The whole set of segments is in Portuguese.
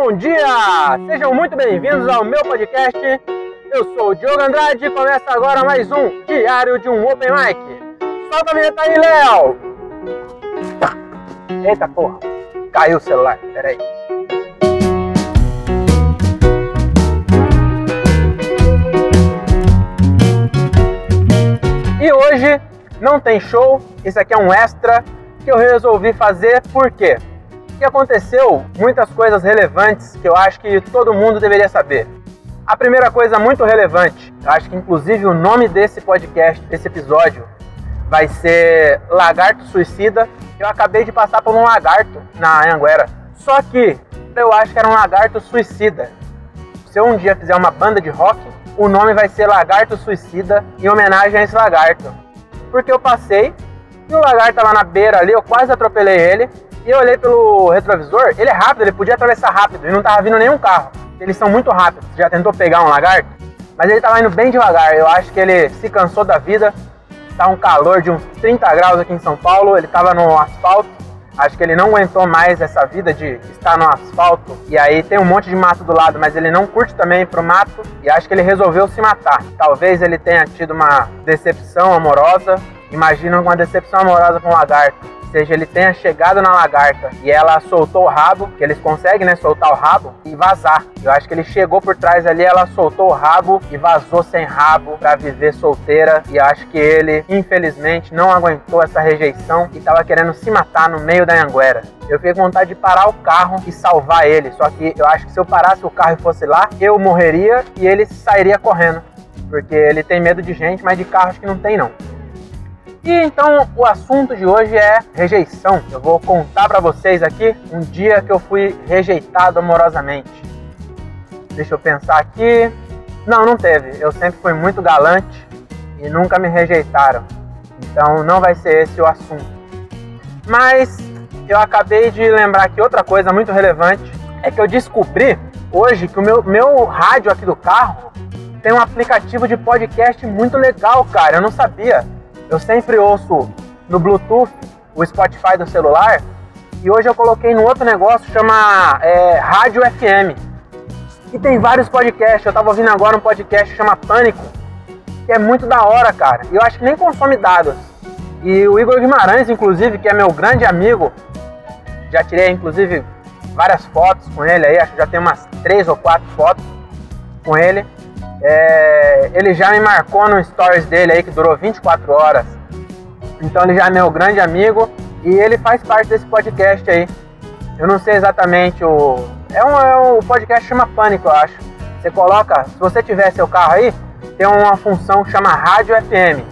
bom dia! Sejam muito bem-vindos ao meu podcast. Eu sou o Diogo Andrade e começa agora mais um Diário de um Open Mic. Solta a vinheta aí, Léo! Eita porra, caiu o celular, peraí. E hoje não tem show, isso aqui é um extra que eu resolvi fazer por quê? Que aconteceu muitas coisas relevantes que eu acho que todo mundo deveria saber. A primeira coisa muito relevante, acho que inclusive o nome desse podcast, desse episódio, vai ser Lagarto Suicida. Eu acabei de passar por um lagarto na Anguera. Só que eu acho que era um lagarto suicida. Se eu um dia fizer uma banda de rock, o nome vai ser Lagarto Suicida em homenagem a esse lagarto. Porque eu passei e o lagarto lá na beira ali, eu quase atropelei ele. E eu olhei pelo retrovisor, ele é rápido, ele podia atravessar rápido e não tava vindo nenhum carro. Eles são muito rápidos. Já tentou pegar um lagarto? Mas ele tava indo bem devagar. Eu acho que ele se cansou da vida. Tá um calor de uns 30 graus aqui em São Paulo. Ele tava no asfalto. Acho que ele não aguentou mais essa vida de estar no asfalto. E aí tem um monte de mato do lado, mas ele não curte também pro mato. E acho que ele resolveu se matar. Talvez ele tenha tido uma decepção amorosa. Imagina uma decepção amorosa com um lagarto seja, ele tenha chegado na lagarta e ela soltou o rabo, que eles conseguem, né, soltar o rabo e vazar. Eu acho que ele chegou por trás ali, ela soltou o rabo e vazou sem rabo para viver solteira. E acho que ele, infelizmente, não aguentou essa rejeição e tava querendo se matar no meio da Anguera. Eu fiquei com vontade de parar o carro e salvar ele. Só que eu acho que se eu parasse o carro e fosse lá, eu morreria e ele sairia correndo. Porque ele tem medo de gente, mas de carro acho que não tem não. E então o assunto de hoje é rejeição. Eu vou contar para vocês aqui um dia que eu fui rejeitado amorosamente. Deixa eu pensar aqui. Não, não teve. Eu sempre fui muito galante e nunca me rejeitaram. Então não vai ser esse o assunto. Mas eu acabei de lembrar que outra coisa muito relevante é que eu descobri hoje que o meu, meu rádio aqui do carro tem um aplicativo de podcast muito legal, cara. Eu não sabia. Eu sempre ouço no Bluetooth o Spotify do celular e hoje eu coloquei no outro negócio chama é, Rádio FM. E tem vários podcasts. Eu tava ouvindo agora um podcast chama Pânico, que é muito da hora, cara. E eu acho que nem consome dados. E o Igor Guimarães, inclusive, que é meu grande amigo, já tirei inclusive várias fotos com ele aí, acho que já tem umas três ou quatro fotos com ele. É, ele já me marcou no stories dele aí que durou 24 horas. Então ele já é meu grande amigo e ele faz parte desse podcast aí. Eu não sei exatamente o. É um, é um podcast que chama Pânico, eu acho. Você coloca, se você tiver seu carro aí, tem uma função que chama Rádio FM,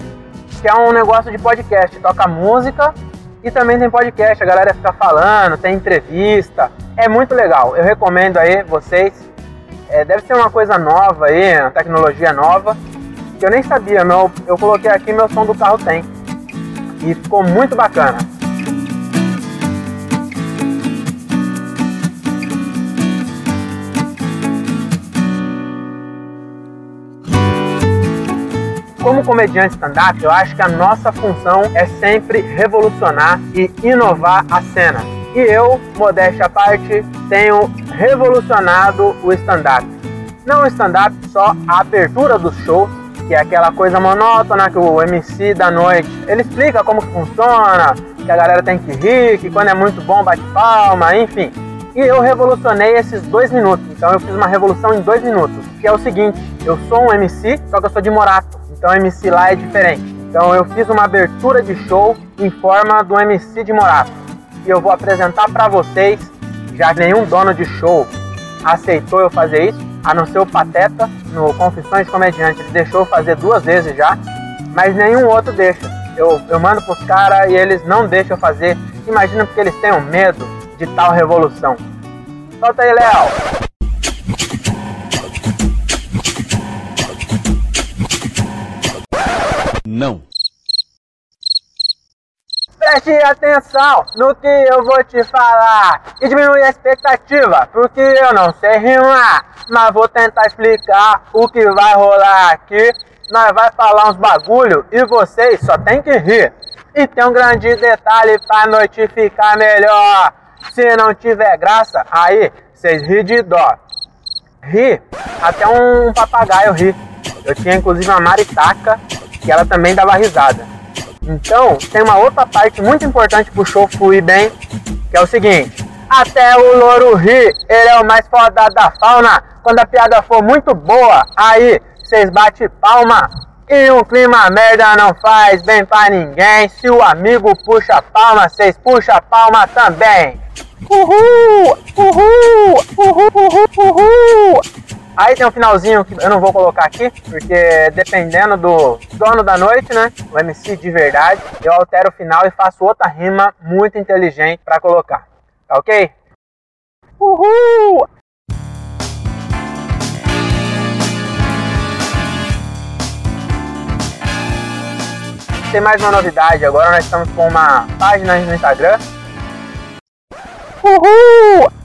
que é um negócio de podcast. Toca música e também tem podcast. A galera fica falando, tem entrevista. É muito legal. Eu recomendo aí vocês é, deve ser uma coisa nova aí, tecnologia nova, que eu nem sabia, meu, eu coloquei aqui meu som do carro tem. E ficou muito bacana. Como comediante stand-up, eu acho que a nossa função é sempre revolucionar e inovar a cena. E eu, modéstia à parte, tenho revolucionado o stand-up. Não o stand-up, só a abertura dos shows, que é aquela coisa monótona que o MC da noite, ele explica como que funciona, que a galera tem que rir, que quando é muito bom bate palma, enfim. E eu revolucionei esses dois minutos. Então eu fiz uma revolução em dois minutos. Que é o seguinte: eu sou um MC, só que eu sou de Morato. Então MC lá é diferente. Então eu fiz uma abertura de show em forma do MC de Morato e eu vou apresentar para vocês, já nenhum dono de show aceitou eu fazer isso, a não ser o Pateta no Confissões Comediante, ele deixou eu fazer duas vezes já, mas nenhum outro deixa. Eu, eu mando pros caras e eles não deixam eu fazer. Imagina porque eles tenham medo de tal revolução. Solta aí, Léo! Não. Preste atenção no que eu vou te falar e diminui a expectativa, porque eu não sei rimar, mas vou tentar explicar o que vai rolar aqui. Nós vai falar uns bagulho e vocês só tem que rir. E tem um grande detalhe pra noite ficar melhor. Se não tiver graça, aí vocês ri de dó. Ri, até um papagaio ri. Eu tinha inclusive uma maritaca que ela também dava risada. Então, tem uma outra parte muito importante pro show fluir bem, que é o seguinte: até o louro ri, ele é o mais foda da fauna. Quando a piada for muito boa, aí vocês bate palma. E um clima merda não faz bem pra ninguém. Se o amigo puxa palma, vocês puxa palma também. Uhul! Uhul! Uhul! Uhul! Uhul! Aí tem um finalzinho que eu não vou colocar aqui, porque dependendo do dono da noite, né? O MC de verdade, eu altero o final e faço outra rima muito inteligente para colocar. Tá ok? Uhul! Tem mais uma novidade, agora nós estamos com uma página no Instagram. Uhul!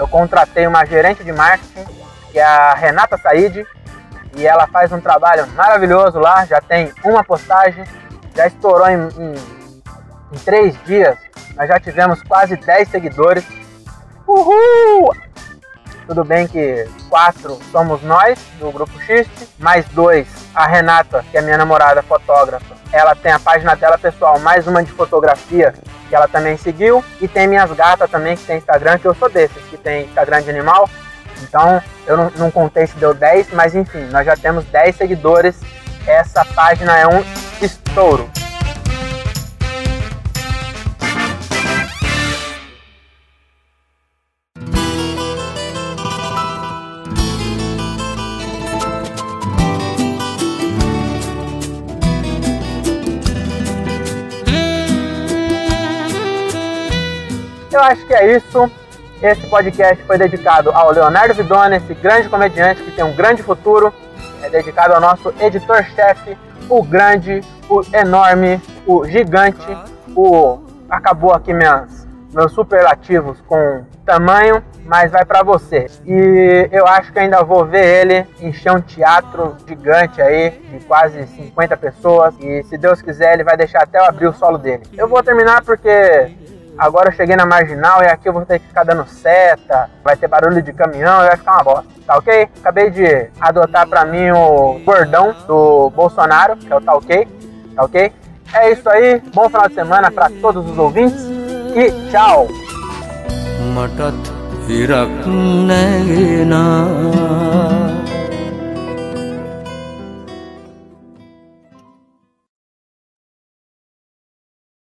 Eu contratei uma gerente de marketing, que é a Renata Said, e ela faz um trabalho maravilhoso lá, já tem uma postagem, já estourou em, em, em três dias, nós já tivemos quase 10 seguidores. Uhul! Tudo bem que quatro somos nós do Grupo X, mais dois, a Renata, que é minha namorada fotógrafa. Ela tem a página dela pessoal, mais uma de fotografia, que ela também seguiu. E tem minhas gatas também, que tem Instagram, que eu sou desses, que tem Instagram de animal. Então, eu não, não contei se deu 10, mas enfim, nós já temos 10 seguidores. Essa página é um estouro. Eu acho que é isso. Esse podcast foi dedicado ao Leonardo Vidona, esse grande comediante que tem um grande futuro. É dedicado ao nosso editor-chefe, o grande, o enorme, o gigante, o. Acabou aqui minhas, meus superlativos com tamanho, mas vai para você. E eu acho que ainda vou ver ele encher um teatro gigante aí, de quase 50 pessoas. E se Deus quiser, ele vai deixar até eu abrir o solo dele. Eu vou terminar porque Agora eu cheguei na marginal e aqui eu vou ter que ficar dando seta, vai ter barulho de caminhão e vai ficar uma bosta, tá ok? Acabei de adotar pra mim o bordão do Bolsonaro, que é o tá ok, tá ok? É isso aí, bom final de semana para todos os ouvintes e tchau!